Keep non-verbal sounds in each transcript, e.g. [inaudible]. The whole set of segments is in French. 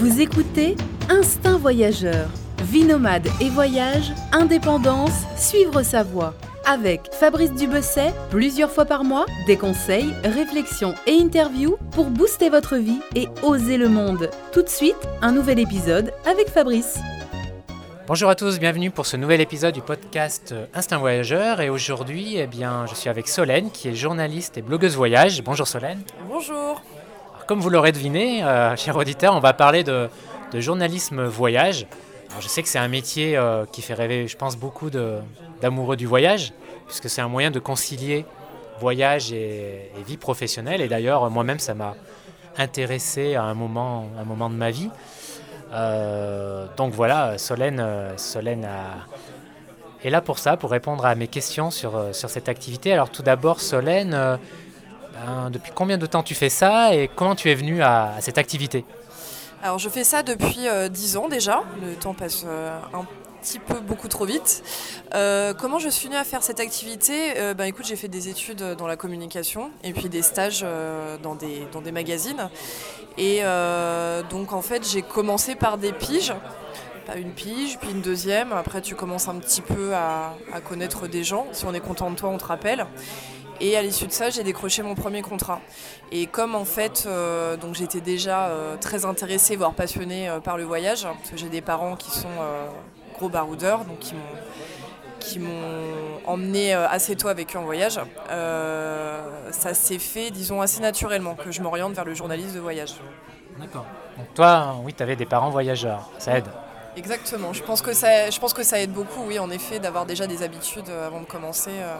Vous écoutez Instinct Voyageur. Vie nomade et voyage, indépendance, suivre sa voie. Avec Fabrice Dubesset, plusieurs fois par mois, des conseils, réflexions et interviews pour booster votre vie et oser le monde. Tout de suite, un nouvel épisode avec Fabrice. Bonjour à tous, bienvenue pour ce nouvel épisode du podcast Instinct Voyageur. Et aujourd'hui, eh bien, je suis avec Solène, qui est journaliste et blogueuse voyage. Bonjour Solène. Bonjour. Comme vous l'aurez deviné, euh, cher auditeur, on va parler de, journalisme voyage. Je sais que c'est un métier euh, qui fait rêver, je pense, beaucoup d'amoureux du voyage, puisque c'est un moyen de concilier voyage et, vie professionnelle. Et d'ailleurs, moi-même, ça m'a intéressé à un moment, un moment de ma vie. Euh, donc voilà, Solène, euh, Solène est là pour ça, pour répondre à mes questions sur, euh, sur cette activité. Alors tout d'abord, Solène, euh, ben, depuis combien de temps tu fais ça et comment tu es venue à, cette activité Alors je fais ça depuis euh, 10 ans déjà, le temps passe euh, un petit peu beaucoup trop vite. Euh, comment je suis venue à faire cette activité? Euh, ben, écoute, j'ai fait des études dans la communication et puis des stages euh, dans, des, dans des magazines. Et euh, donc en fait j'ai commencé par des piges. Une pige, puis une deuxième. Après, tu commences un petit peu à connaître des gens. Si on est content de toi, on te rappelle. Et à l'issue de ça, j'ai décroché mon premier contrat. Et comme en fait, euh, donc j'étais déjà euh, très intéressée, voire passionnée euh, par le voyage, parce que j'ai des parents qui sont gros baroudeurs, donc qui m'ont qui m'ont emmené assez tôt avec eux en voyage. Ça s'est fait, disons, assez naturellement que je m'oriente vers le journalisme de voyage. D'accord. Donc toi, oui, tu avais des parents voyageurs, ça aide. Exactement. Je pense que ça, je pense que ça aide beaucoup, oui, en effet, d'avoir déjà des habitudes avant de commencer, euh,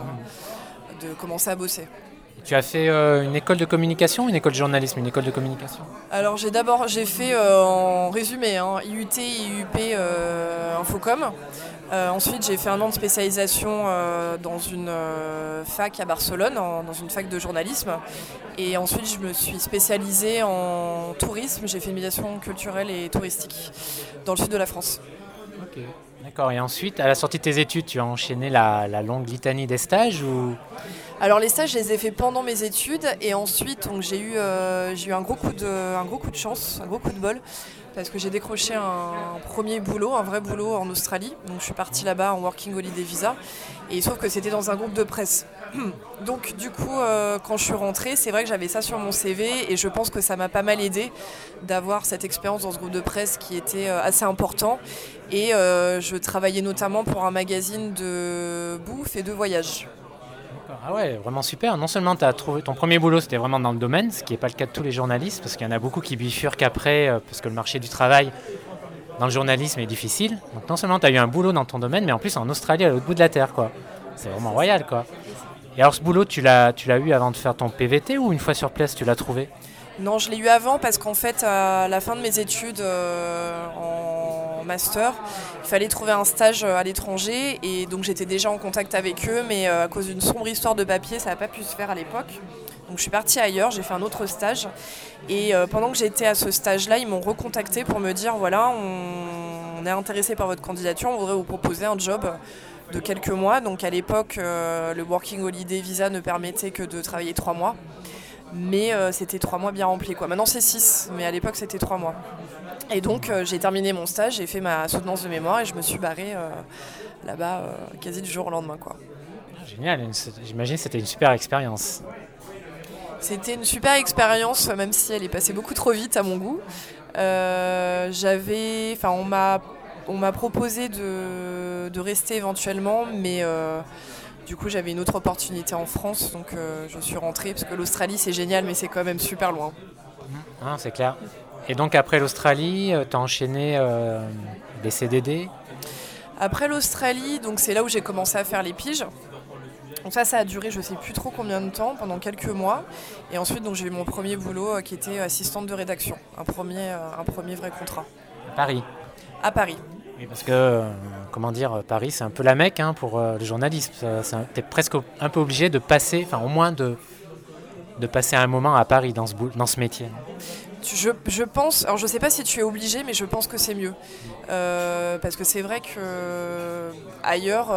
de commencer à bosser. Tu as fait euh, une école de communication, une école de journalisme, une école de communication? Alors j'ai d'abord j'ai fait euh, en résumé hein, IUT, IUP, euh, Infocom. Euh, ensuite j'ai fait un an de spécialisation dans une fac à Barcelone, en- dans une fac de journalisme. Et ensuite je me suis spécialisée en tourisme. J'ai fait une médiation culturelle et touristique dans le sud de la France. D'accord. Et ensuite, à la sortie de tes études, tu as enchaîné la, longue litanie des stages ou? Alors les stages, je les ai fait pendant mes études et ensuite donc j'ai eu euh, j'ai eu un gros coup de un gros coup de chance, un gros coup de bol parce que j'ai décroché un premier boulot, un vrai boulot en Australie. Donc je suis partie là-bas en working holiday visa et il se trouve que c'était dans un groupe de presse. [clears throat] Donc du coup euh, quand je suis rentrée, c'est vrai que j'avais ça sur mon CV et je pense que ça m'a pas mal aidé d'avoir cette expérience dans ce groupe de presse qui était euh, assez important et euh, je travaillais notamment pour un magazine de bouffe et de voyage. Ah ouais, vraiment super. Non seulement tu as trouvé ton premier boulot, c'était vraiment dans le domaine, ce qui n'est pas le cas de tous les journalistes, parce qu'il y en a beaucoup qui bifurquent après, euh, parce que le marché du travail dans le journalisme est difficile. Donc non seulement tu as eu un boulot dans ton domaine, mais en plus en Australie, à l'autre bout de la Terre, quoi. C'est vraiment royal, quoi. Et alors ce boulot, tu l'as, tu l'as eu avant de faire ton PVT ou une fois sur place, tu l'as trouvé? Non, je l'ai eu avant parce qu'en fait, à la fin de mes études euh, en master, il fallait trouver un stage euh, à l'étranger et donc j'étais déjà en contact avec eux, mais euh, à cause d'une sombre histoire de papier, ça n'a pas pu se faire à l'époque. Donc je suis partie ailleurs, j'ai fait un autre stage et pendant que j'étais à ce stage-là, ils m'ont recontacté pour me dire voilà, on, est intéressé par votre candidature, on voudrait vous proposer un job de quelques mois. Donc à l'époque, le Working Holiday Visa ne permettait que de travailler trois mois. Mais euh, c'était trois mois bien remplis. Quoi. Maintenant c'est six, mais à l'époque c'était trois mois. Et donc euh, j'ai terminé mon stage, j'ai fait ma soutenance de mémoire et je me suis barrée euh, là-bas quasi du jour au lendemain. Quoi. Génial, une- j'imagine que c'était une super expérience. C'était une super expérience, même si elle est passée beaucoup trop vite à mon goût. J'avais, enfin, on m'a, on m'a proposé de, de rester éventuellement, mais du coup, j'avais une autre opportunité en France, donc euh, je suis rentrée parce que l'Australie c'est génial, mais c'est quand même super loin. Hein, c'est clair. Et donc après l'Australie, tu as enchaîné euh, des CDD Après l'Australie, donc c'est là où j'ai commencé à faire les piges. Donc ça, ça a duré, je sais plus trop combien de temps, pendant quelques mois. Et ensuite, donc j'ai eu mon premier boulot euh, qui était assistante de rédaction, un premier, euh, un premier vrai contrat à Paris? à Paris. Oui, parce que, euh, comment dire, Paris, c'est un peu la mecque hein, pour euh, le journalisme. Tu es presque un peu obligé de passer, enfin au moins de, de passer un moment à Paris dans ce, dans ce métier. Je, je pense, alors je sais pas si tu es obligé, mais je pense que c'est mieux. Euh, parce que c'est vrai que ailleurs,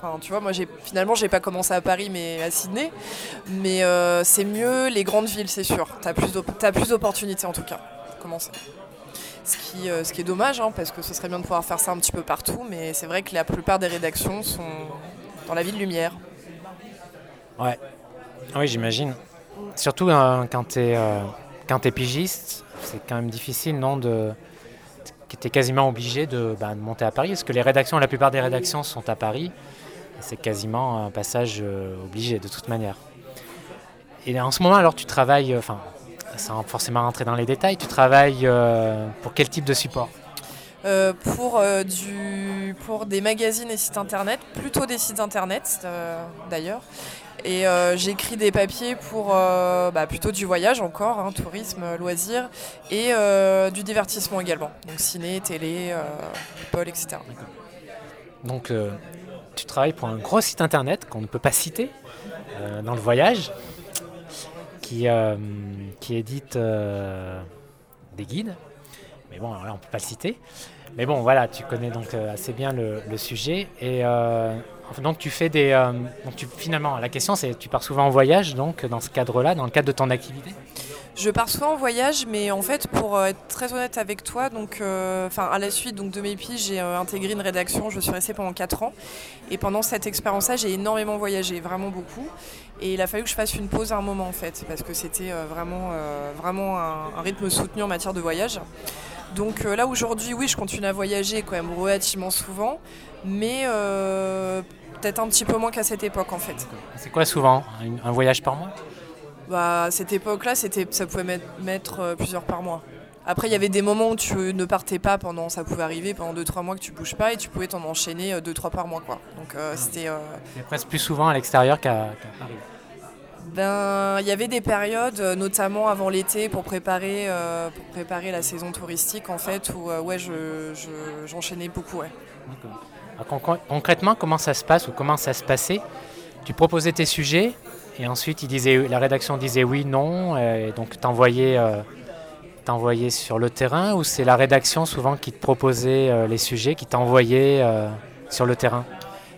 bon, tu vois, moi j'ai finalement j'ai pas commencé à Paris mais à Sydney. Mais c'est mieux les grandes villes, c'est sûr. T'as plus plus d'opportunités en tout cas. Commencer. Ce qui, ce qui est dommage, hein, parce que ce serait bien de pouvoir faire ça un petit peu partout, mais c'est vrai que la plupart des rédactions sont dans la ville lumière. Ouais, oui, j'imagine. Surtout quand tu es, es, pigiste, c'est quand même difficile, non de tu es quasiment obligé de, bah, de, monter à Paris, parce que les rédactions, la plupart des rédactions sont à Paris. C'est quasiment un passage obligé de toute manière. Et en ce moment, alors, tu travailles, sans forcément rentrer dans les détails, tu travailles euh, pour quel type de support? Euh, pour, euh, du, pour des magazines et sites internet, plutôt des sites internet d'ailleurs. Et j'écris des papiers pour bah, plutôt du voyage encore, hein, tourisme, loisirs, et du divertissement également. Donc ciné, télé, Paul, etc. Donc tu travailles pour un gros site internet qu'on ne peut pas citer dans le voyage qui, euh, qui édite euh, des guides. Mais bon, là, on ne peut pas citer. Mais bon, voilà, tu connais donc euh, assez bien le, sujet. Et donc, tu fais des. finalement, la question, c'est tu pars souvent en voyage, donc, dans ce cadre-là, dans le cadre de ton activité? Je pars souvent en voyage, mais en fait, pour être très honnête avec toi, donc, enfin, à la suite donc, de mes piges, j'ai intégré une rédaction. Je suis restée pendant 4 ans. Et pendant cette expérience-là, j'ai énormément voyagé, vraiment beaucoup. Et il a fallu que je fasse une pause à un moment en fait, parce que c'était euh, vraiment, euh, vraiment un, rythme soutenu en matière de voyage. Donc euh, là aujourd'hui, oui, je continue à voyager quand même relativement souvent, mais peut-être un petit peu moins qu'à cette époque en fait. C'est quoi souvent Un voyage par mois? Bah, cette époque-là, c'était, ça pouvait mettre, mettre plusieurs par mois. Après, il y avait des moments où tu ne partais pas pendant, ça pouvait arriver pendant 2-3 mois que tu bouges pas et tu pouvais t'en enchaîner 2-3 par mois. Quoi. Donc euh, c'était. Euh, presque plus souvent à l'extérieur qu'à Paris. Ben, il y avait des périodes, euh, notamment avant l'été, pour préparer, pour préparer la saison touristique, en fait, où ouais, j'enchaînais je, beaucoup. Ouais. concrètement, comment ça se passe ou comment ça se passait? Tu proposais tes sujets et ensuite la rédaction disait oui, non, et donc t'envoyais sur le terrain ou c'est la rédaction souvent qui te proposait euh, les sujets, qui t'envoyait euh, sur le terrain?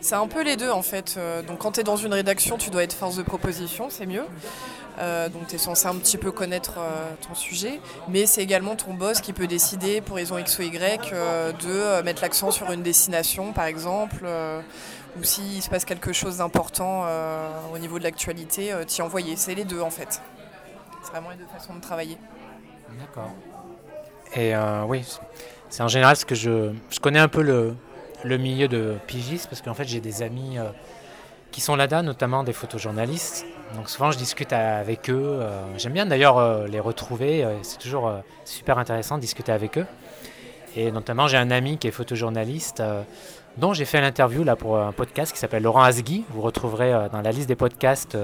C'est un peu les deux en fait. Euh, donc quand tu es dans une rédaction, tu dois être force de proposition, c'est mieux. donc tu es censé un petit peu connaître ton sujet, mais c'est également ton boss qui peut décider pour raison X ou Y de mettre l'accent sur une destination par exemple, ou s'il se passe quelque chose d'important au niveau de l'actualité, t'y envoyer. C'est les deux en fait. C'est vraiment les deux façons de travailler. D'accord. Et euh, oui, c'est en général ce que je, je connais un peu le, le milieu de pigistes parce qu'en fait j'ai des amis euh, qui sont là-dedans, notamment des photojournalistes. Donc souvent je discute avec eux. Euh, j'aime bien d'ailleurs les retrouver. c'est toujours super intéressant de discuter avec eux. Et notamment j'ai un ami qui est photojournaliste dont j'ai fait l'interview là pour un podcast qui s'appelle Laurent Asgui. Vous retrouverez dans la liste des podcasts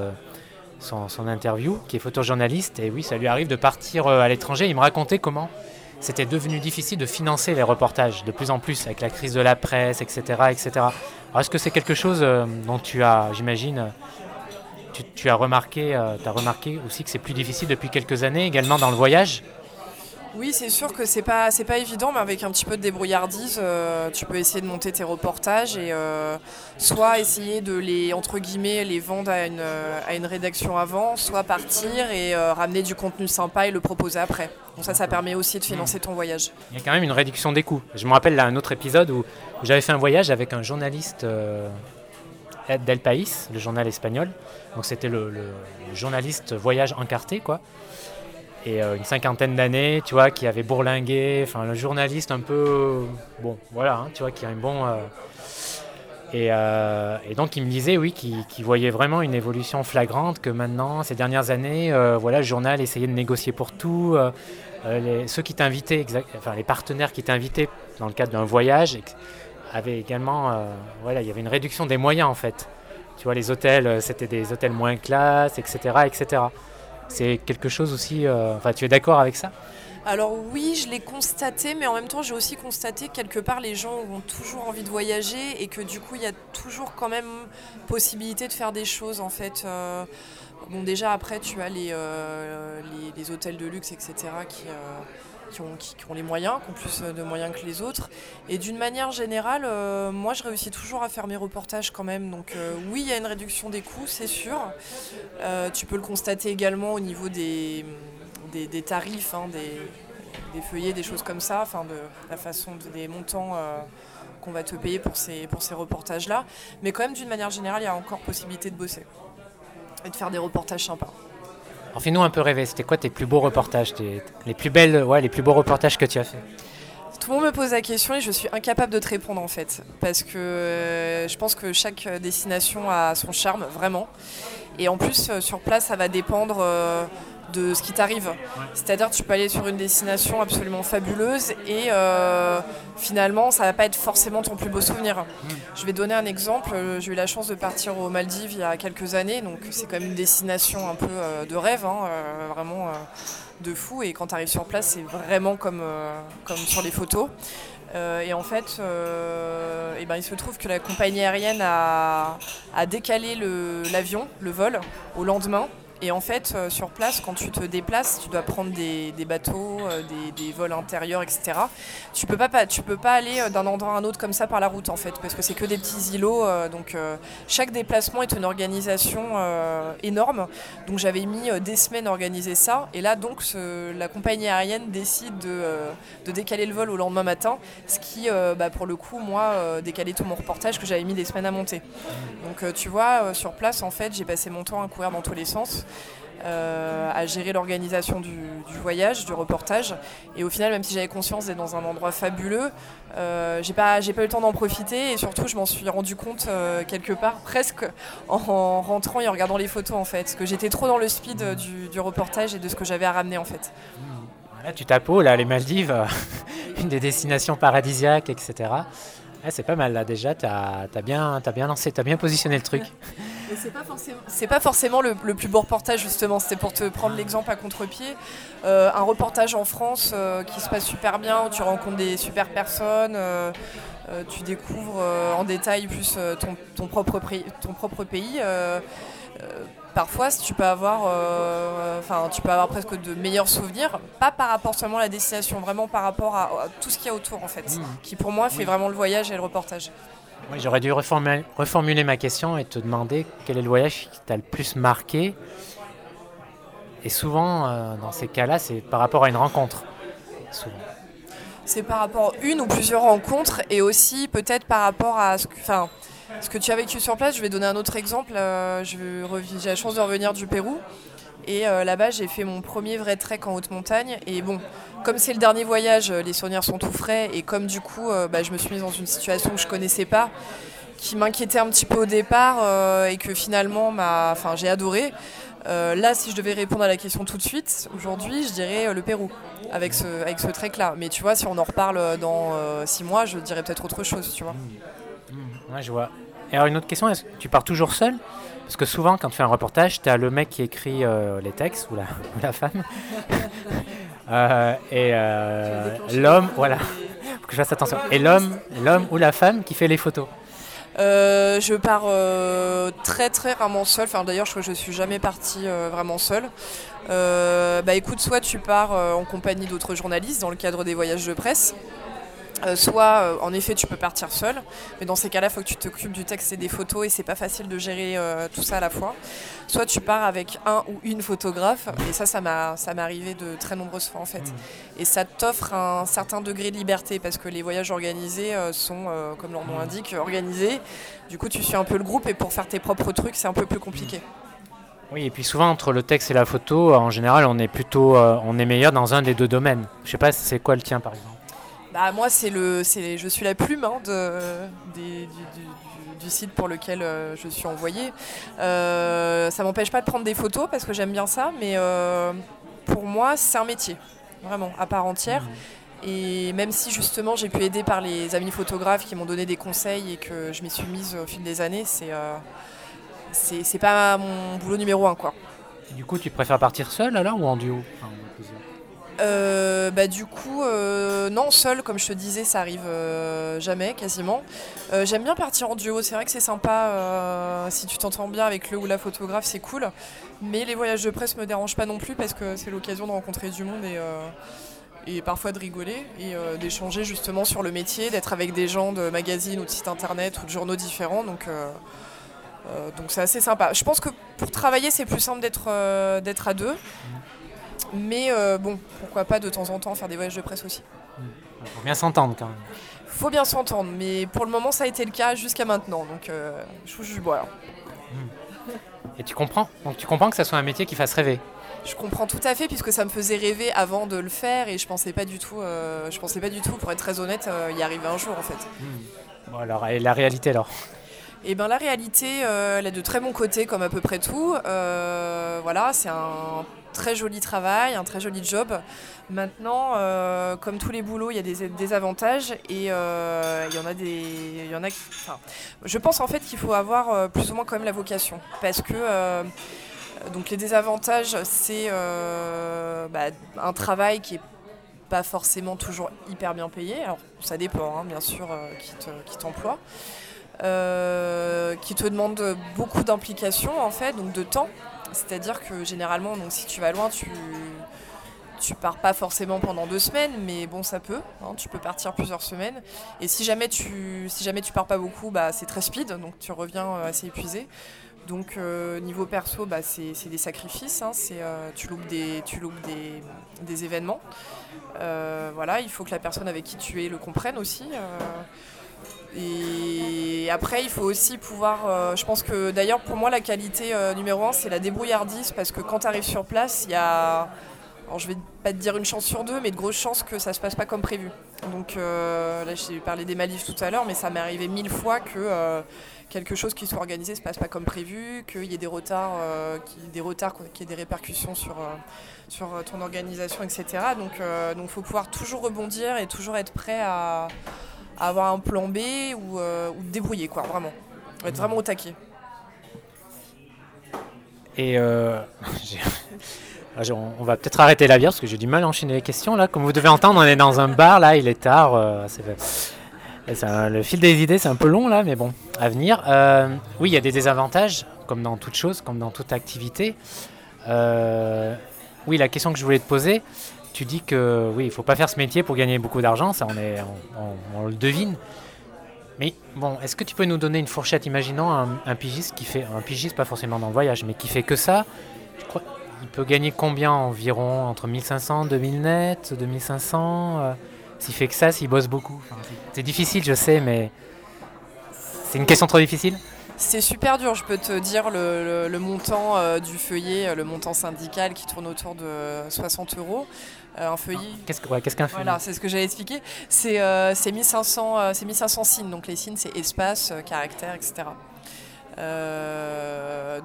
son, interview, qui est photojournaliste. Et oui, ça lui arrive de partir euh, à l'étranger. Il me racontait comment c'était devenu difficile de financer les reportages de plus en plus avec la crise de la presse, etc. etc. Est-ce que c'est quelque chose euh, dont tu as, j'imagine, tu, as remarqué, euh, as remarqué aussi que c'est plus difficile depuis quelques années, également dans le voyage? Oui, c'est sûr que c'est pas c'est pas évident, mais avec un petit peu de débrouillardise, euh, tu peux essayer de monter tes reportages et euh, soit essayer de les entre guillemets les vendre à une, euh, à une rédaction avant, soit partir et ramener du contenu sympa et le proposer après. Donc ça, ça permet aussi de financer ton voyage. Il y a quand même une réduction des coûts. Je me rappelle là un autre épisode où, j'avais fait un voyage avec un journaliste d'El País, le journal espagnol. Donc c'était le, le, journaliste voyage encarté quoi et euh, une cinquantaine d'années, tu vois, qui avait bourlingué, enfin le journaliste un peu, bon, voilà, hein, tu vois, qui a un bon. Euh, euh, et, donc il me disait, oui, qu'il voyait vraiment une évolution flagrante, que maintenant, ces dernières années, voilà, le journal essayait de négocier pour tout. Les, ceux qui t'invitaient, enfin les partenaires qui t'invitaient dans le cadre d'un voyage, avaient également, voilà, il y avait une réduction des moyens en fait. Tu vois, les hôtels, c'était des hôtels moins classe, etc., etc. C'est quelque chose aussi. Euh, enfin, tu es d'accord avec ça? Alors oui, je l'ai constaté, mais en même temps, j'ai aussi constaté que quelque part les gens ont toujours envie de voyager et que du coup, il y a toujours quand même possibilité de faire des choses en fait. Euh, bon, déjà après, tu as les, euh, les, hôtels de luxe, etc., qui, qui ont, qui, ont, les moyens, qui ont plus de moyens que les autres. Et d'une manière générale, euh, moi je réussis toujours à faire mes reportages quand même. Donc euh, oui, il y a une réduction des coûts, c'est sûr. Euh, tu peux le constater également au niveau des, des, tarifs, hein, des, feuillets, des choses comme ça, enfin de la façon des montants qu'on va te payer pour ces, pour ces reportages-là. Mais quand même, d'une manière générale, il y a encore possibilité de bosser et de faire des reportages sympas. Alors fais-nous un peu rêver, c'était quoi tes plus beaux reportages, les plus belles, les plus beaux reportages que tu as fait? Tout le monde me pose la question et je suis incapable de te répondre en fait. Parce que euh, je pense que chaque destination a son charme, vraiment. Et en plus, euh, sur place, ça va dépendre euh, de ce qui t'arrive. C'est-à-dire tu peux aller sur une destination absolument fabuleuse et euh, finalement ça va pas être forcément ton plus beau souvenir. Mm. Je vais donner un exemple. Euh, j'ai eu la chance de partir aux Maldives il y a quelques années, donc c'est quand même une destination un peu euh, de rêve, hein, vraiment de fou. Et quand tu arrives sur place, c'est vraiment comme, comme sur les photos. et en fait, et ben, il se trouve que la compagnie aérienne a, a décalé l'avion, le vol, au lendemain. Et en fait, euh, sur place, quand tu te déplaces, tu dois prendre des, bateaux, euh, des, vols intérieurs, etc. Tu peux pas, tu peux pas aller euh, d'un endroit à un autre comme ça par la route, en fait, parce que c'est que des petits îlots. donc, chaque déplacement est une organisation énorme. Donc, j'avais mis des semaines à organiser ça. Et là, donc, la compagnie aérienne décide de, décaler le vol au lendemain matin, ce qui, bah, pour le coup, moi, décalait tout mon reportage que j'avais mis des semaines à monter. Donc, tu vois, sur place, en fait, j'ai passé mon temps à courir dans tous les sens. Euh, à gérer l'organisation du, voyage, du reportage. Et au final, même si j'avais conscience d'être dans un endroit fabuleux, euh, j'ai pas, j'ai pas eu le temps d'en profiter. Et surtout, je m'en suis rendu compte euh, quelque part, presque en, rentrant et en regardant les photos en fait, parce que j'étais trop dans le speed du, reportage et de ce que j'avais à ramener en fait. Là, tu tapes là, les Maldives, [laughs] une des destinations paradisiaques, etc. c'est pas mal là déjà, tu as, bien, as bien lancé, tu as bien positionné le truc. C'est pas forcément, le, plus beau reportage justement. C'était pour te prendre l'exemple à contre-pied. Euh, un reportage en France euh, qui se passe super bien, où tu rencontres des super personnes, euh, tu découvres en détail plus ton, propre, ton propre pays. Parfois, tu peux avoir, enfin, tu peux avoir presque de meilleurs souvenirs, pas par rapport seulement à la destination, vraiment par rapport à, tout ce qu'il y a autour en fait, mmh. qui pour moi fait vraiment le voyage et le reportage. J'aurais dû reformuler, ma question et te demander quel est le voyage qui t'a le plus marqué. Et souvent, euh, dans ces cas-là, c'est par rapport à une rencontre. C'est par rapport à une ou plusieurs rencontres et aussi peut-être par rapport à ce que, ce que tu as vécu sur place. Je vais donner un autre exemple. Euh, j'ai la chance de revenir du Pérou. Et euh, là-bas, j'ai fait mon premier vrai trek en haute montagne. Et bon, comme c'est le dernier voyage, euh, les souvenirs sont tout frais. Et comme du coup, bah, je me suis mise dans une situation que je connaissais pas, qui m'inquiétait un petit peu au départ et que finalement, enfin, j'ai adoré. là, si je devais répondre à la question tout de suite, aujourd'hui, je dirais le Pérou avec ce, avec ce trek-là. Mais tu vois, si on en reparle dans six mois, je dirais peut-être autre chose, tu vois. Mmh. Ouais, je vois. Alors, une autre question, tu pars toujours seul? Parce que souvent, quand tu fais un reportage, tu as le mec qui écrit euh, les textes, ou la, [laughs] femme, [laughs] euh, et euh, l'homme, voilà, faut que je fasse attention, et l'homme, l'homme ou la femme qui fait les photos? je pars très très rarement seul. D'ailleurs je crois que je suis jamais partie vraiment seule. bah écoute, soit tu pars en compagnie d'autres journalistes dans le cadre des voyages de presse, euh, soit, euh, en effet, tu peux partir seul, mais dans ces cas-là, il faut que tu t'occupes du texte et des photos, et c'est pas facile de gérer euh, tout ça à la fois. Soit tu pars avec un ou une photographe, et ça, ça m'est arrivé de très nombreuses fois en fait. Mmh. Et ça t'offre un certain degré de liberté, parce que les voyages organisés sont, comme leur nom l'indique, organisés. Du coup, tu suis un peu le groupe, et pour faire tes propres trucs, c'est un peu plus compliqué. Oui, et puis souvent entre le texte et la photo, en général, on est plutôt, on est meilleur dans un des deux domaines. Je sais pas, c'est quoi le tien par exemple? Bah, moi, c'est le, c'est, je suis la plume hein, de, du, site pour lequel euh, je suis envoyée. Euh, ça m'empêche pas de prendre des photos parce que j'aime bien ça, mais euh, pour moi, c'est un métier, vraiment, à part entière. Mmh. Et même si justement j'ai pu aider par les amis photographes qui m'ont donné des conseils et que je m'y suis mise au fil des années, c'est, c'est, pas mon boulot numéro un. Quoi. du coup, tu préfères partir seul alors ou en duo? Euh, bah, du coup, euh, non, seul, comme je te disais, ça arrive euh, jamais, quasiment. J'aime bien partir en duo, c'est vrai que c'est sympa. si tu t'entends bien avec le ou la photographe, c'est cool. Mais les voyages de presse me dérangent pas non plus parce que c'est l'occasion de rencontrer du monde et, parfois de rigoler et d'échanger justement sur le métier, d'être avec des gens de magazines ou de sites internet ou de journaux différents. Donc. c'est assez sympa. Je pense que pour travailler, c'est plus simple d'être à deux. Mais bon, pourquoi pas de temps en temps faire des voyages de presse aussi. Il faut bien s'entendre quand même. Faut bien s'entendre, mais pour le moment ça a été le cas jusqu'à maintenant, donc je vous juge bois. Et tu comprends? Donc tu comprends que ça soit un métier qui fasse rêver? Je comprends tout à fait puisque ça me faisait rêver avant de le faire et je pensais pas du tout, je pensais pas du tout, pour être très honnête, y arriver un jour en fait. Bon alors et la réalité alors? Et eh ben la réalité, euh, elle a de très bons côtés comme à peu près tout. Euh, voilà, c'est un très joli travail, un très joli job. Maintenant, euh, comme tous les boulots, il y a des désavantages et il y en a des, y en a. Enfin, je pense en fait qu'il faut avoir plus ou moins quand même la vocation, parce que donc les désavantages, c'est bah, un travail qui est pas forcément toujours hyper bien payé. Alors ça dépend, hein, bien sûr, qui t'emploie. Euh, qui te demande beaucoup d'implication en fait, donc de temps. C'est-à-dire que généralement, donc, si tu vas loin, tu tu pars pas forcément pendant deux semaines, mais bon, ça peut. Hein, tu peux partir plusieurs semaines. Et si jamais tu, si pars pas beaucoup, bah, c'est très speed, donc tu reviens euh, assez épuisé. Donc euh, niveau perso, bah, c'est des sacrifices. Hein, tu loupes des, tu loupes des événements. voilà, il faut que la personne avec qui tu es le comprenne aussi. Et après, il faut aussi pouvoir. Euh, je pense que d'ailleurs, pour moi, la qualité euh, numéro un, c'est la débrouillardise parce que quand tu arrives sur place, il y a. Alors, je vais pas te dire une chance sur deux, mais de grosses chances que ça se passe pas comme prévu. Donc euh, là, j'ai parlé des malifs tout à l'heure, mais ça m'est arrivé mille fois que quelque chose qui soit organisé se passe pas comme prévu, qu'il y ait des retards, des retards, qu'il y ait des répercussions sur, sur ton organisation, etc. Donc, donc, faut pouvoir toujours rebondir et toujours être prêt à avoir un plan B ou, euh, ou débrouiller, quoi, vraiment. Être vraiment au taquet. Et euh, [laughs] on va peut-être arrêter la bière parce que j'ai du mal à enchaîner les questions là. Comme vous devez entendre, on est dans un bar là, il est tard. Euh, le fil des idées, c'est un peu long là, mais bon, à venir. oui, il y a des désavantages, comme dans toute chose, comme dans toute activité. oui, la question que je voulais te poser, tu dis que oui, il faut pas faire ce métier pour gagner beaucoup d'argent, ça on, est, on, le devine. Mais bon, est-ce que tu peux nous donner une fourchette Imaginons un, pigiste qui fait, un pigiste pas forcément dans le voyage, mais qui fait que ça, crois, il peut gagner combien environ? Entre 1500, 2000 net, 2500 euh, S'il fait que ça, s'il bosse beaucoup? c'est difficile, je sais, mais c'est une question trop difficile c'est super dur, je peux te dire le, montant euh, du feuillet, le montant syndical qui tourne autour de 60 euros. Euh, un feuillet. Ah, qu'est-ce, qu'un feuillet Voilà, c'est ce que j'allais expliquer. C'est, euh, 1500, 1500 signes. Donc les signes, c'est espace, caractère, etc.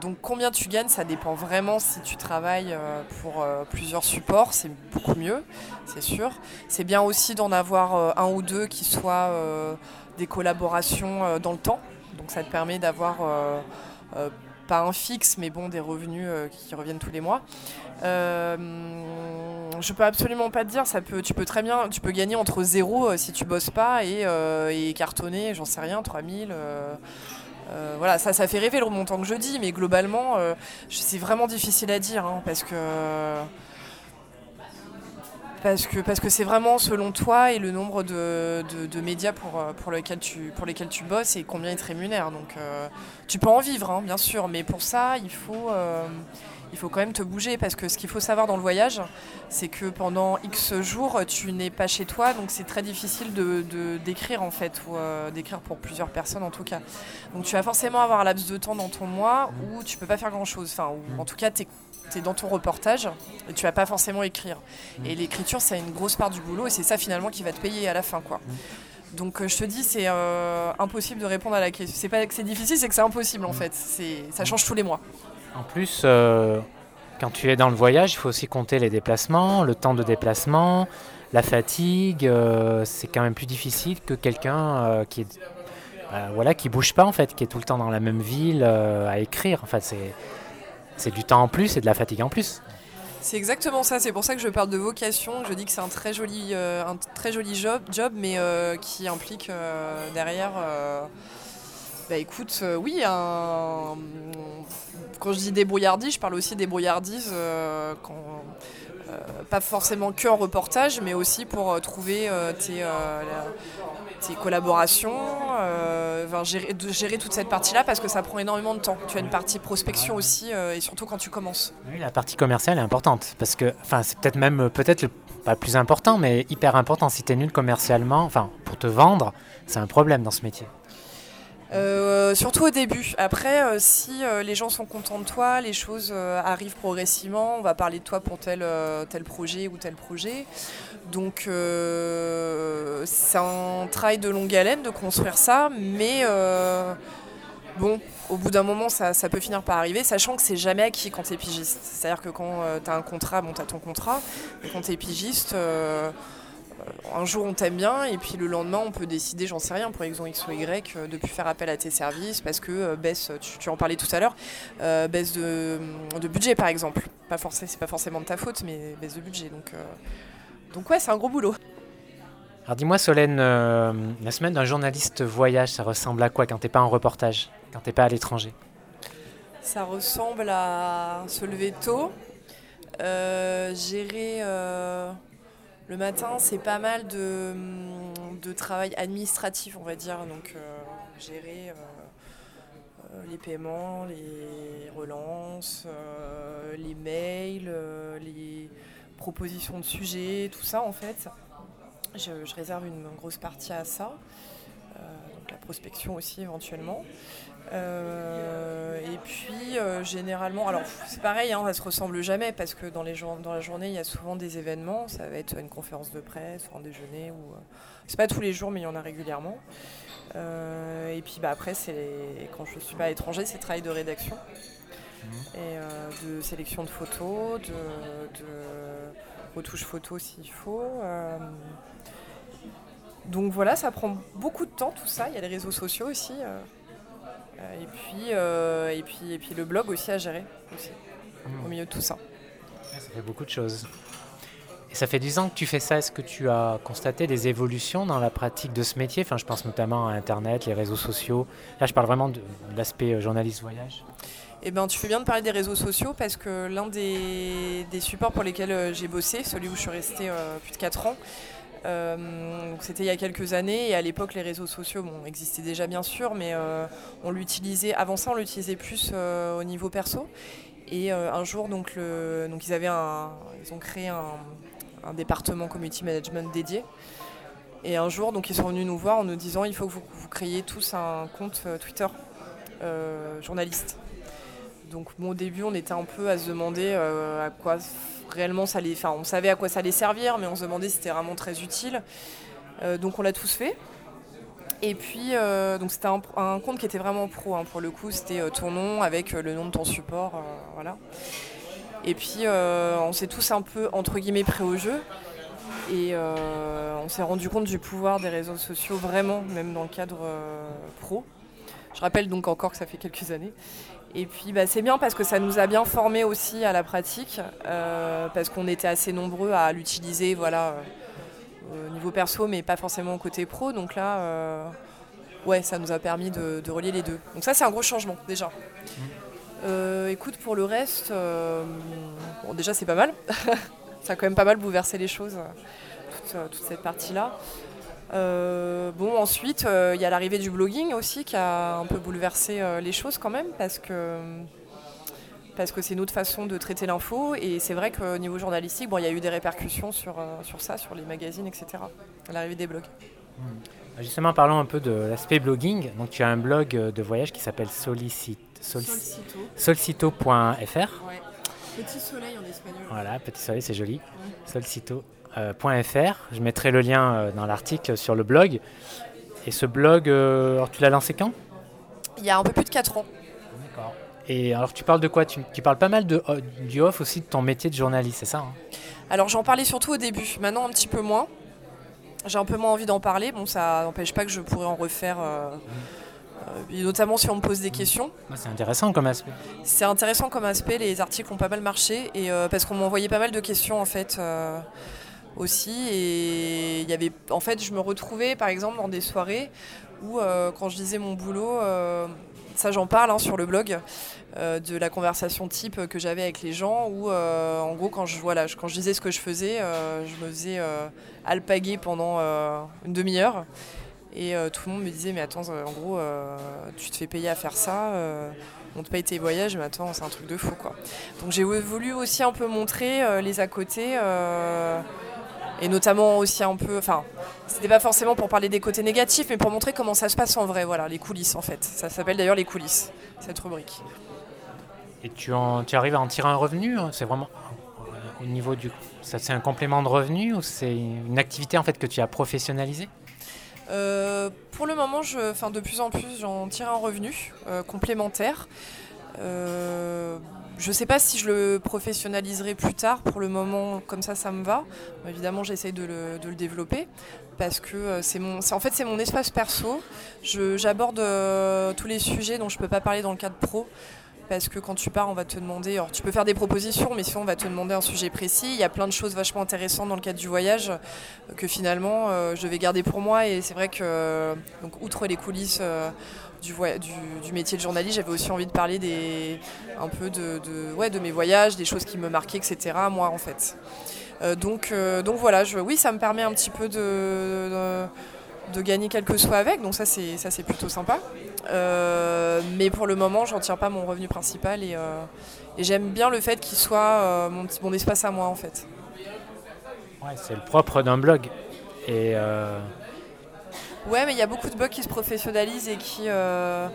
donc combien tu gagnes, ça dépend vraiment si tu travailles pour plusieurs supports, c'est beaucoup mieux, c'est sûr. C'est bien aussi d'en avoir un ou deux qui soient des collaborations dans le temps. Donc ça te permet d'avoir euh, euh, pas un fixe, mais bon, des revenus euh, qui reviennent tous les mois. Euh, je peux absolument pas te dire, ça peut, tu peux très bien, tu peux gagner entre zéro si tu bosses pas et, et cartonner, j'en sais rien, 3000. voilà, ça, fait rêver le montant que je dis, mais globalement, c'est vraiment difficile à dire hein, parce que parce que c'est vraiment selon toi et le nombre de, médias pour, euh, lesquels tu, bosses et combien ils te rémunèrent. Donc euh, tu peux en vivre, hein, bien sûr, mais pour ça, il faut, euh, il faut quand même te bouger parce que ce qu'il faut savoir dans le voyage, c'est que pendant X jours, tu n'es pas chez toi, donc c'est très difficile de, d'écrire en fait, ou d'écrire pour plusieurs personnes en tout cas. Donc tu vas forcément avoir un laps de temps dans ton mois où tu peux pas faire grand chose, enfin, ou en tout cas, tu es dans ton reportage et tu vas pas forcément écrire. Et l'écriture, c'est une grosse part du boulot et c'est ça finalement qui va te payer à la fin. quoi. Donc euh, je te dis, c'est euh, impossible de répondre à la question. C'est pas que c'est difficile, c'est que c'est impossible en mm. fait. Ça change tous les mois. En plus, euh, quand tu es dans le voyage, il faut aussi compter les déplacements, le temps de déplacement, la fatigue. c'est quand même plus difficile que quelqu'un qui est voilà, qui bouge pas en fait, qui est tout le temps dans la même ville à écrire. C'est c'est du temps en plus et de la fatigue en plus. C'est exactement ça, c'est pour ça que je parle de vocation, je dis que c'est un très joli, euh, un très joli job, job mais euh, qui implique euh, derrière, bah écoute, oui, un... quand je dis débrouillardise, je parle aussi débrouillardise, quand, pas forcément que en reportage, mais aussi pour trouver tes, tes collaborations, gérer, de gérer toute cette partie-là parce que ça prend énormément de temps. Tu as une partie prospection aussi et surtout quand tu commences. Oui, la partie commerciale est importante parce que, enfin, c'est peut-être même peut-être le pas plus important, mais hyper important. Si tu es nul commercialement, enfin, pour te vendre, c'est un problème dans ce métier. Euh, surtout au début. Après, euh, si euh, les gens sont contents de toi, les choses arrivent progressivement. On va parler de toi pour tel, tel projet ou tel projet. Donc, c'est un travail de longue haleine de construire ça. Mais bon, au bout d'un moment, ça, peut finir par arriver, sachant que c'est jamais acquis quand tu es pigiste. C'est-à-dire que quand tu as un contrat, bon, tu as ton contrat. Mais quand tu es pigiste un jour on t'aime bien et puis le lendemain on peut décider, j'en sais rien, pour exemple X ou Y, euh, de plus faire appel à tes services parce que euh, baisse, tu, en parlais tout à l'heure, euh, baisse de, budget par exemple. Pas forcément, c'est pas forcément de ta faute, mais baisse de budget. Donc, donc ouais, c'est un gros boulot. Alors dis-moi Solène, la semaine d'un journaliste voyage, ça ressemble à quoi quand t'es pas en reportage, quand t'es pas à l'étranger? Ça ressemble à se lever tôt, gérer le matin, c'est pas mal de, travail administratif, on va dire. Donc, euh, gérer euh, euh, les paiements, les relances, les mails, les propositions de sujets, tout ça, en fait. Je, réserve une grosse partie à ça. donc, la prospection aussi, éventuellement. Euh, et puis euh, généralement, alors c'est pareil, hein, ça se ressemble jamais parce que dans, les dans la journée il y a souvent des événements. Ça va être une conférence de presse, un déjeuner ou euh, c'est pas tous les jours mais il y en a régulièrement. et puis bah, après c'est quand je suis pas à l'étranger, c'est travail de rédaction mmh. et de sélection de photos, de, de retouche photo s'il faut. donc voilà, ça prend beaucoup de temps tout ça. Il y a les réseaux sociaux aussi. Euh, et, puis, euh, et, puis, et puis le blog aussi à gérer, aussi, mmh. au milieu de tout ça. Ça fait beaucoup de choses. Et ça fait 10 ans que tu fais ça. Est-ce que tu as constaté des évolutions dans la pratique de ce métier? Enfin, Je pense notamment à Internet, les réseaux sociaux. Là, je parle vraiment de, l'aspect euh, journaliste voyage. Eh ben, tu fais bien de parler des réseaux sociaux parce que l'un des, des, supports pour lesquels j'ai bossé, celui où je suis restée plus de 4 ans, euh, c'était il y a quelques années et à l'époque les réseaux sociaux existaient déjà bien sûr, mais euh, on l'utilisait. Avant ça, on l'utilisait plus euh, au niveau perso. Et un jour, donc, ils ont créé un, département community management dédié. Et un jour, donc ils sont venus nous voir en nous disant il faut que vous, vous créiez tous un compte Twitter journaliste. Donc au début, on était un peu à se demander à quoi réellement ça allait, enfin on savait à quoi ça allait servir, mais on se demandait si c'était vraiment très utile. Euh, donc on l'a tous fait. Et puis euh, donc c'était un, compte qui était vraiment pro hein, pour le coup, c'était euh, ton nom avec le nom de ton support, voilà. Et puis on s'est tous un peu entre guillemets prêts au jeu. Et on s'est rendu compte du pouvoir des réseaux sociaux vraiment, même dans le cadre pro. Je rappelle donc encore que ça fait quelques années. Et puis bah, c'est bien parce que ça nous a bien formés aussi à la pratique, euh, parce qu'on était assez nombreux à l'utiliser voilà, euh, au niveau perso, mais pas forcément au côté pro. Donc là, euh, ouais, ça nous a permis de, relier les deux. Donc ça, c'est un gros changement déjà. Écoute, pour le reste, déjà c'est pas mal. [laughs] ça a quand même pas mal bouleversé les choses, toute cette partie-là. Euh, bon, ensuite, euh, il y a l'arrivée du blogging aussi qui a un peu bouleversé euh, les choses quand même parce que parce que c'est une autre façon de traiter l'info et c'est vrai qu'au niveau journalistique, bon, il y a eu des répercussions sur, sur ça, sur les magazines, etc. L'arrivée des blogs. Hmm. Justement, parlons un peu de l'aspect blogging. Donc, tu as un blog de voyage qui s'appelle Solicito. Solcito.fr. Petit soleil en espagnol. Voilà, petit soleil, c'est joli. Solcito. Je mettrai le lien euh, dans l'article sur le blog. Et ce blog, euh, alors tu l'as lancé quand? Il y a un peu plus de 4 ans. D'accord. Et alors tu parles de quoi? Tu, parles pas mal de, euh, du off aussi de ton métier de journaliste, c'est ça hein? Alors j'en parlais surtout au début, maintenant un petit peu moins. J'ai un peu moins envie d'en parler. Bon, ça n'empêche pas que je pourrais en refaire. notamment si on me pose des questions. C'est intéressant comme aspect. C'est intéressant comme aspect, les articles ont pas mal marché, et parce qu'on m'envoyait pas mal de questions en fait aussi. Et il y avait, en fait, je me retrouvais par exemple dans des soirées où, euh, quand je disais mon boulot, euh, ça j'en parle hein, sur le blog, euh, de la conversation type que j'avais avec les gens, où en gros, quand je, voilà, quand je disais ce que je faisais, je me faisais alpaguer pendant une demi-heure. Et tout le monde me disait, mais attends, en gros, tu te fais payer à faire ça on te paye tes voyages, mais attends, c'est un truc de fou quoi. Donc j'ai voulu aussi un peu montrer les à côté et notamment aussi un peu, enfin, c'était pas forcément pour parler des côtés négatifs, mais pour montrer comment ça se passe en vrai, voilà, les coulisses en fait. Ça s'appelle d'ailleurs les coulisses, cette rubrique. Et tu, en, tu arrives à en tirer un revenu hein? C'est vraiment au niveau du. C'est un complément de revenu ou c'est une activité en fait que tu as professionnalisée? Euh, pour le moment, je, de plus en plus, j'en tire un revenu euh, complémentaire. Euh, je ne sais pas si je le professionnaliserai plus tard. Pour le moment, comme ça, ça me va. Évidemment, j'essaye de le, développer parce que euh, c'est mon, en fait, c'est mon espace perso. j'aborde euh, tous les sujets dont je ne peux pas parler dans le cadre pro. Parce que quand tu pars, on va te demander. Alors, tu peux faire des propositions, mais sinon, on va te demander un sujet précis. Il y a plein de choses vachement intéressantes dans le cadre du voyage que finalement, euh, je vais garder pour moi. Et c'est vrai que, donc, outre les coulisses du, métier de journaliste, j'avais aussi envie de parler des, un peu de, ouais, de mes voyages, des choses qui me marquaient, etc. Moi, en fait. Euh, donc, euh, donc voilà, je, oui, ça me permet un petit peu de, de, gagner quelque chose avec, donc ça c'est, ça, c'est plutôt sympa. Euh, mais pour le moment, j'en tire pas mon revenu principal et, et j'aime bien le fait qu'il soit mon, mon espace à moi, en fait. Ouais, c'est le propre d'un blog. Et Ouais, mais il y a beaucoup de blogs qui se professionnalisent et qui, euh,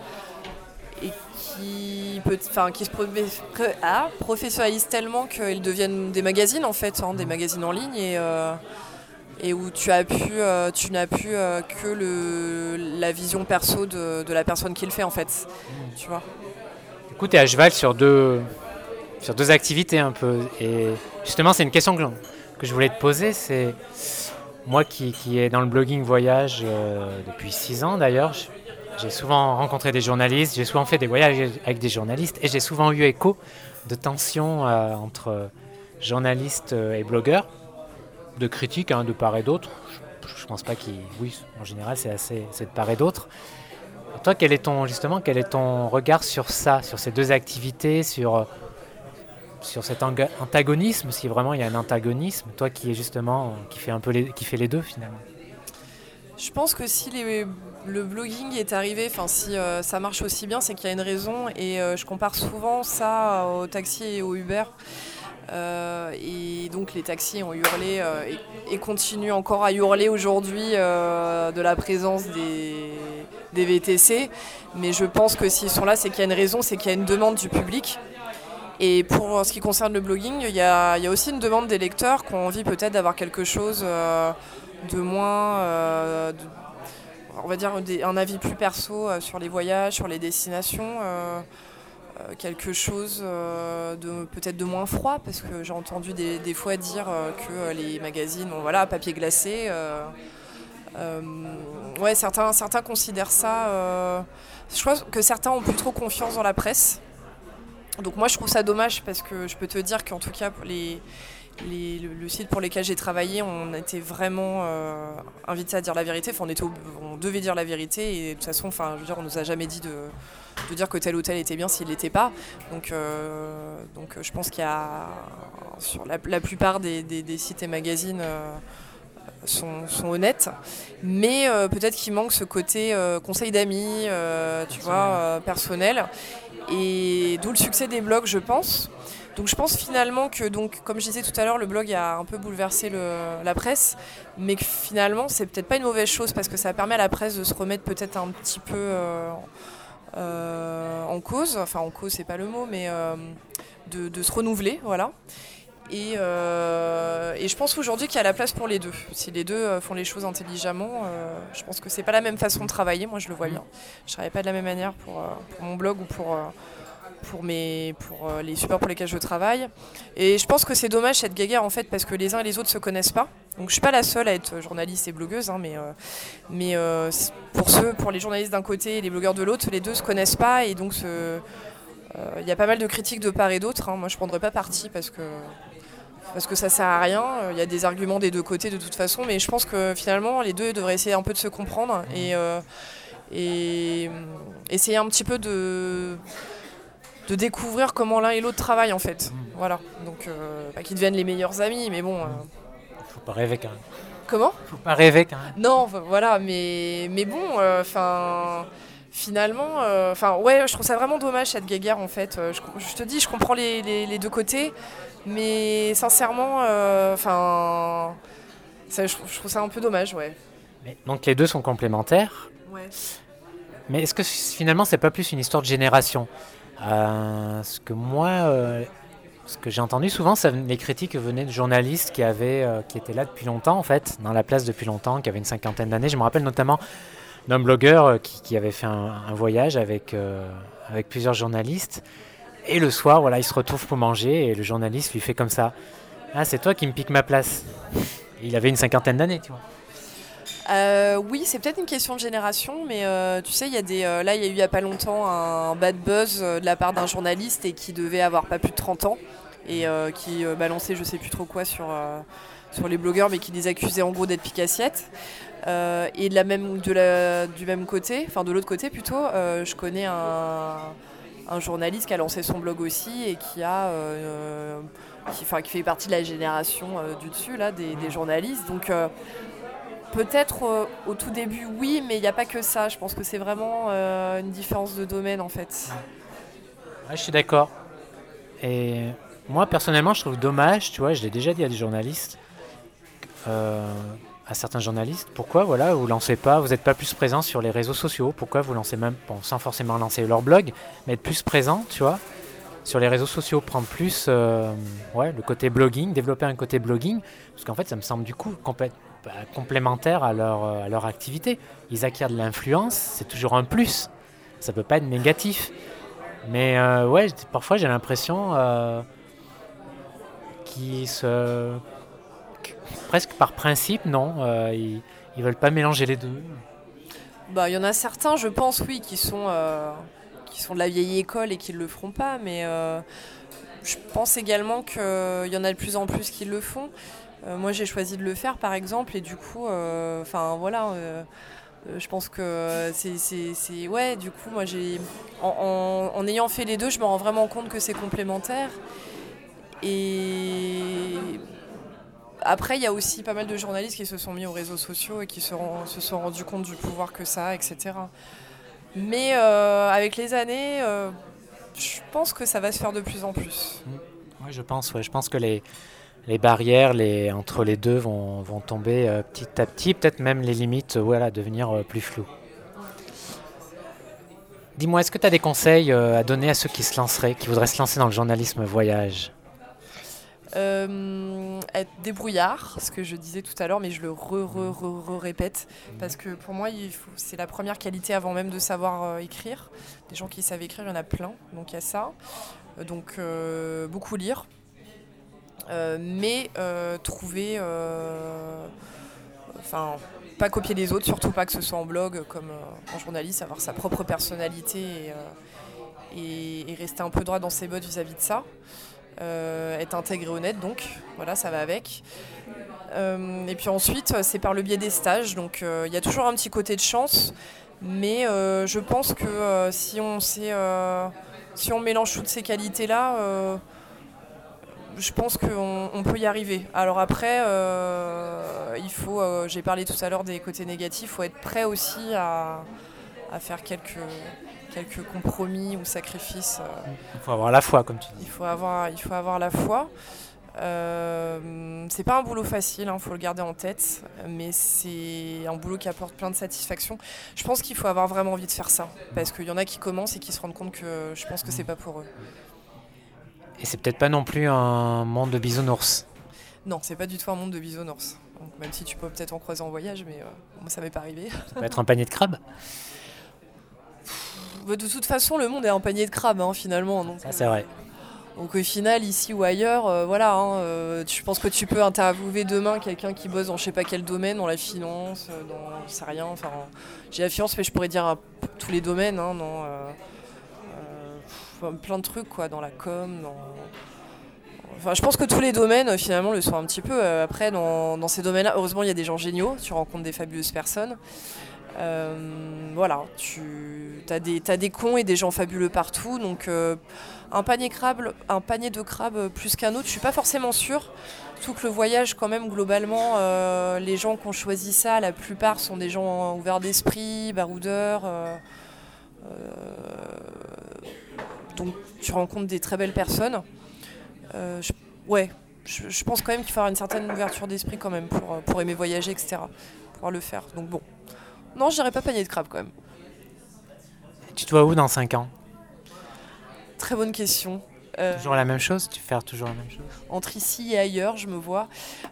et qui, peut, qui se ah, professionnalisent tellement qu'ils deviennent des magazines en fait, hein, des magazines en ligne et, euh, et où tu as pu, euh, tu n'as plus que le, la vision perso de, de, la personne qui le fait en fait, tu vois. Du coup, tu es à cheval sur deux, sur deux activités un peu. Et justement, c'est une question que, que je voulais te poser, c'est moi qui, qui est dans le blogging voyage euh, depuis six ans d'ailleurs, j'ai souvent rencontré des journalistes, j'ai souvent fait des voyages avec des journalistes et j'ai souvent eu écho de tensions euh, entre journalistes et blogueurs, de critiques hein, de part et d'autre. Je, ne pense pas qu'il. Oui, en général, c'est assez c'est de part et d'autre. Toi, quel est ton justement quel est ton regard sur ça, sur ces deux activités, sur sur cet antagonisme, si vraiment il y a un antagonisme, toi qui est justement qui fait un peu les, qui fait les deux finalement. Je pense que si le blogging est arrivé, enfin si euh, ça marche aussi bien, c'est qu'il y a une raison et euh, je compare souvent ça au taxi et au Uber. Euh, et donc les taxis ont hurlé et, continuent encore à hurler aujourd'hui de la présence des, des VTC. Mais je pense que s'ils sont là, c'est qu'il y a une raison, c'est qu'il y a une demande du public. Et pour ce qui concerne le blogging, il y a, aussi une demande des lecteurs qui ont envie peut-être d'avoir quelque chose euh, de moins, euh, on va dire un avis plus perso euh, sur les voyages, sur les destinations, quelque chose de peut-être de moins froid, parce que j'ai entendu des, fois dire que les magazines, ont voilà, papier glacé. ouais, certains, certains considèrent ça. je crois que certains ont plus trop confiance dans la presse. Donc moi je trouve ça dommage parce que je peux te dire qu'en tout cas les, les, le, site pour lesquels j'ai travaillé, on était vraiment euh, invités à dire la vérité. Enfin, on, était, on devait dire la vérité et de toute façon, enfin, je veux dire, on nous a jamais dit de, de dire que tel hôtel était bien s'il l'était pas. Donc, euh, donc je pense qu'il y a sur la, la plupart des, des, sites et magazines. Euh, sont, sont, honnêtes, mais peut-être qu'il manque ce côté conseil d'amis, tu vois, personnel. Et d'où le succès des blogs, je pense. Donc je pense finalement que, donc, comme je disais tout à l'heure, le blog a un peu bouleversé la presse, mais que finalement c'est peut-être pas une mauvaise chose parce que ça permet à la presse de se remettre peut-être un petit peu euh, euh, en cause, enfin en cause c'est pas le mot, mais euh, de, de, se renouveler, voilà. Euh, et, je pense aujourd'hui qu'il y a la place pour les deux. Si les deux euh, font les choses intelligemment, euh, je pense que c'est pas la même façon de travailler. Moi, je le vois bien. Je travaille pas de la même manière pour, mon blog ou pour, pour, mes, pour les supports pour lesquels je travaille. Et je pense que c'est dommage cette guéguerre en fait parce que les uns et les autres se connaissent pas. Donc je suis pas la seule à être journaliste et blogueuse, hein, mais, mais pour ceux, pour les journalistes d'un côté et les blogueurs de l'autre, les deux se connaissent pas et donc il y a pas mal de critiques de part et d'autre. Hein. Moi, je prendrais pas parti parce que parce que ça sert à rien. Il y a des arguments des deux côtés de toute façon, mais je pense que finalement les deux devraient essayer un peu de se comprendre et, euh, et essayer un petit peu de, de découvrir comment l'un et l'autre travaillent en fait. Voilà. Donc euh, pas qu'ils deviennent les meilleurs amis, mais bon. Euh. Faut pas rêver quand même. Comment? Faut pas rêver quand même. Non, voilà, mais, mais bon, enfin finalement, enfin ouais, je trouve ça vraiment dommage cette guéguerre en fait. Je, te dis, je comprends les, les, deux côtés, mais sincèrement, enfin, je, je, trouve ça un peu dommage, ouais. Mais, donc les deux sont complémentaires. Ouais. Mais est-ce que finalement c'est pas plus une histoire de génération? Euh, Ce que moi, euh, ce que j'ai entendu souvent, ça, les critiques venaient de journalistes qui avaient, euh, qui étaient là depuis longtemps en fait, dans la place depuis longtemps, qui avaient une cinquantaine d'années. Je me rappelle notamment d'un blogueur qui, avait fait un, voyage avec avec plusieurs journalistes. Et le soir, voilà, il se retrouve pour manger et le journaliste lui fait comme ça. Ah, c'est toi qui me pique ma place. Il avait une cinquantaine d'années, tu vois. Euh, oui, c'est peut-être une question de génération, mais euh, tu sais, il y a des, euh, là, il y a eu il n'y a pas longtemps un bad buzz de la part d'un journaliste et qui devait avoir pas plus de 30 ans et qui balançait je sais plus trop quoi sur, les blogueurs, mais qui les accusait en gros d'être picassiettes. et de la même, de la, du même côté, enfin de l'autre côté plutôt, je connais un, journaliste qui a lancé son blog aussi et qui a qui, qui, fait partie de la génération du dessus là, des, journalistes. Donc Peut-être euh, au tout début, oui, mais il n'y a pas que ça. Je pense que c'est vraiment euh, une différence de domaine en fait. je suis d'accord. Et moi, personnellement, je trouve dommage, tu vois, je l'ai déjà dit à des journalistes, euh, à certains journalistes, pourquoi voilà, vous lancez pas, vous n'êtes pas plus présent sur les réseaux sociaux? Pourquoi vous lancez même, sans forcément lancer leur blog, mais être plus présent, tu vois, sur les réseaux sociaux, prendre plus ouais, le côté blogging, développer un côté blogging, parce qu'en fait, ça me semble du coup bah, complémentaires à leur, euh, à leur activité. Ils acquièrent de l'influence, c'est toujours un plus. Ça peut pas être négatif. Mais euh, ouais, parfois j'ai l'impression euh, qu'ils se. Presque par principe, non. Euh, ils, ils veulent pas mélanger les deux. Bah, il y en a certains, je pense, oui, qui sont, qui sont de la vieille école et qui ne le feront pas, mais je pense également qu'il y en a de plus en plus qui le font. Euh, moi, j'ai choisi de le faire, par exemple, et du coup, euh, enfin voilà euh, je pense que c'est ouais du coup moi j'ai en, en, ayant fait les deux je me rends vraiment compte que c'est complémentaire et après il y a aussi pas mal de journalistes qui se sont mis aux réseaux sociaux et qui se, sont rendus compte du pouvoir que ça a etc mais avec les années je pense que ça va se faire de plus en plus. Oui je pense je pense que les les barrières entre les deux vont, vont tomber euh, petit à petit, peut-être même les limites euh, voilà, devenir euh, plus floues. Dis-moi, est-ce que tu as des conseils à donner à ceux qui se lanceraient, qui voudraient se lancer dans le journalisme voyage? Être débrouillard, ce que je disais tout à l'heure, mais je le re-répète, parce que pour moi, c'est la première qualité avant même de savoir écrire. Des gens qui savent écrire, il y en a plein, donc il y a ça. Donc beaucoup lire, euh, mais euh, trouver euh, enfin pas copier les autres, surtout pas que ce soit en blog comme en journaliste, avoir sa propre personnalité et, rester un peu droit dans ses bottes vis-à-vis de ça. Être intégré honnête donc, voilà, ça va avec. et puis ensuite, c'est par le biais des stages, donc il y a toujours un petit côté de chance, mais je pense que si, on sait, si on mélange toutes ces qualités-là, je pense qu'on peut y arriver. Alors après, euh, il faut, euh, j'ai parlé tout à l'heure des côtés négatifs, il faut être prêt aussi à, faire quelques, quelques compromis ou sacrifices. Euh. Il faut avoir la foi, comme tu dis. Il faut avoir, il faut avoir la foi. c'est pas un boulot facile, il hein, faut le garder en tête, mais c'est un boulot qui apporte plein de satisfaction. Je pense qu'il faut avoir vraiment envie de faire ça, parce qu'il y en a qui commencent et qui se rendent compte que je pense que c'est pas pour eux. Et c'est peut-être pas non plus un monde de bisounours. Non, c'est pas du tout un monde de bisounours. même si tu peux peut-être en croiser en voyage, mais euh, moi ça m'est pas arrivé. Ça peut être un panier de crabes [laughs] De toute façon, le monde est un panier de crabes hein, finalement. ça c'est vrai. Euh, donc au final, ici ou ailleurs, euh, voilà, hein, je pense que tu peux interviewer demain quelqu'un qui bosse dans je sais pas quel domaine, dans la finance, dans je sais rien. Enfin, j'ai la finance, mais je pourrais dire tous les domaines, hein, dans, plein de trucs quoi, dans la com, Enfin, je pense que tous les domaines finalement le sont un petit peu. Euh, après, dans, ces domaines-là, heureusement, il y a des gens géniaux, tu rencontres des fabuleuses personnes. Voilà, tu as des, des cons et des gens fabuleux partout. Donc un panier, un panier de crabes plus qu'un autre, je suis pas forcément sûre. Tout que le voyage, quand même, globalement, les gens qui ont choisi ça, la plupart sont des gens ouverts d'esprit, baroudeurs. donc tu rencontres des très belles personnes. ouais, je, pense quand même qu'il faut avoir une certaine ouverture d'esprit quand même pour, pour aimer voyager, etc. Pour pouvoir le faire. Donc bon. Non, je dirais pas panier de crabe quand même. Tu te vois où dans 5 ans? Très bonne question. Euh, toujours la même chose? Tu fais toujours la même chose? Entre ici et ailleurs, je me vois.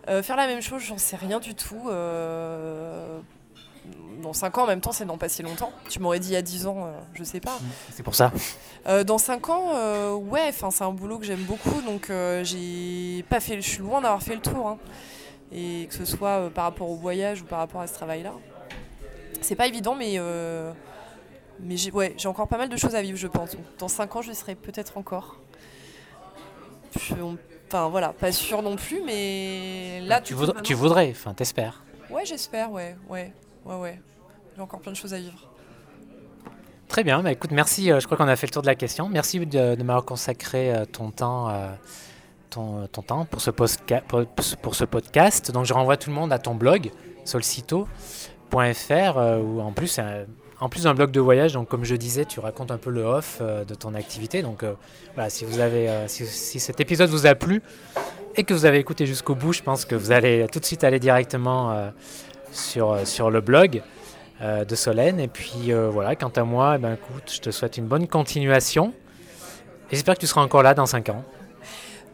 Euh, faire la même chose, j'en sais rien du tout. Euh, dans 5 ans, en même temps, c'est dans pas si longtemps. Tu m'aurais dit il y a 10 ans, je sais pas. C'est pour ça. dans 5 ans, ouais, c'est un boulot que j'aime beaucoup, donc j'ai pas fait, je suis loin d'avoir fait le tour. Hein. Et que ce soit par rapport au voyage ou par rapport à ce travail-là. C'est pas évident, mais, euh, mais j'ai ouais, encore pas mal de choses à vivre, je pense. dans 5 ans, je serai peut-être encore. enfin voilà, pas sûr non plus, mais là, tu, voudrais, tu voudrais, enfin, t'espères. Ouais, j'espère, ouais, ouais, ouais, ouais. J'ai encore plein de choses à vivre. Très bien, bah, écoute, merci. Euh, je crois qu'on a fait le tour de la question. Merci de, m'avoir consacré euh, ton temps. ton, ton, temps pour ce, pour, pour, ce podcast. Donc je renvoie tout le monde à ton blog, Solcito, .fr euh, où en plus en plus d'un blog de voyage, donc comme je disais, tu racontes un peu le off euh, de ton activité. Donc euh, voilà, si vous avez, si, cet épisode vous a plu et que vous avez écouté jusqu'au bout, je pense que vous allez tout de suite aller directement sur, sur le blog de Solène. Et puis voilà, quant à moi, eh ben, écoute, je te souhaite une bonne continuation. Et j'espère que tu seras encore là dans 5 ans.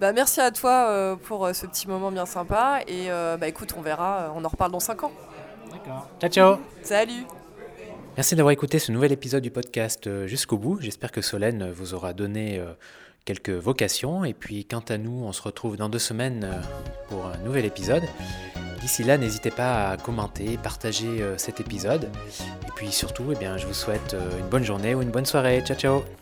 Bah, merci à toi pour ce petit moment bien sympa. Et bah, écoute, on verra, on en reparle dans 5 ans. Ciao, ciao. Salut. Merci d'avoir écouté ce nouvel épisode du podcast euh, jusqu'au bout. J'espère que Solène vous aura donné euh, quelques vocations. Et puis, quant à nous, on se retrouve dans deux semaines euh, pour un nouvel épisode. D'ici là, n'hésitez pas à commenter, partager cet épisode. Et puis surtout, eh bien, je vous souhaite une bonne journée ou une bonne soirée. Ciao, ciao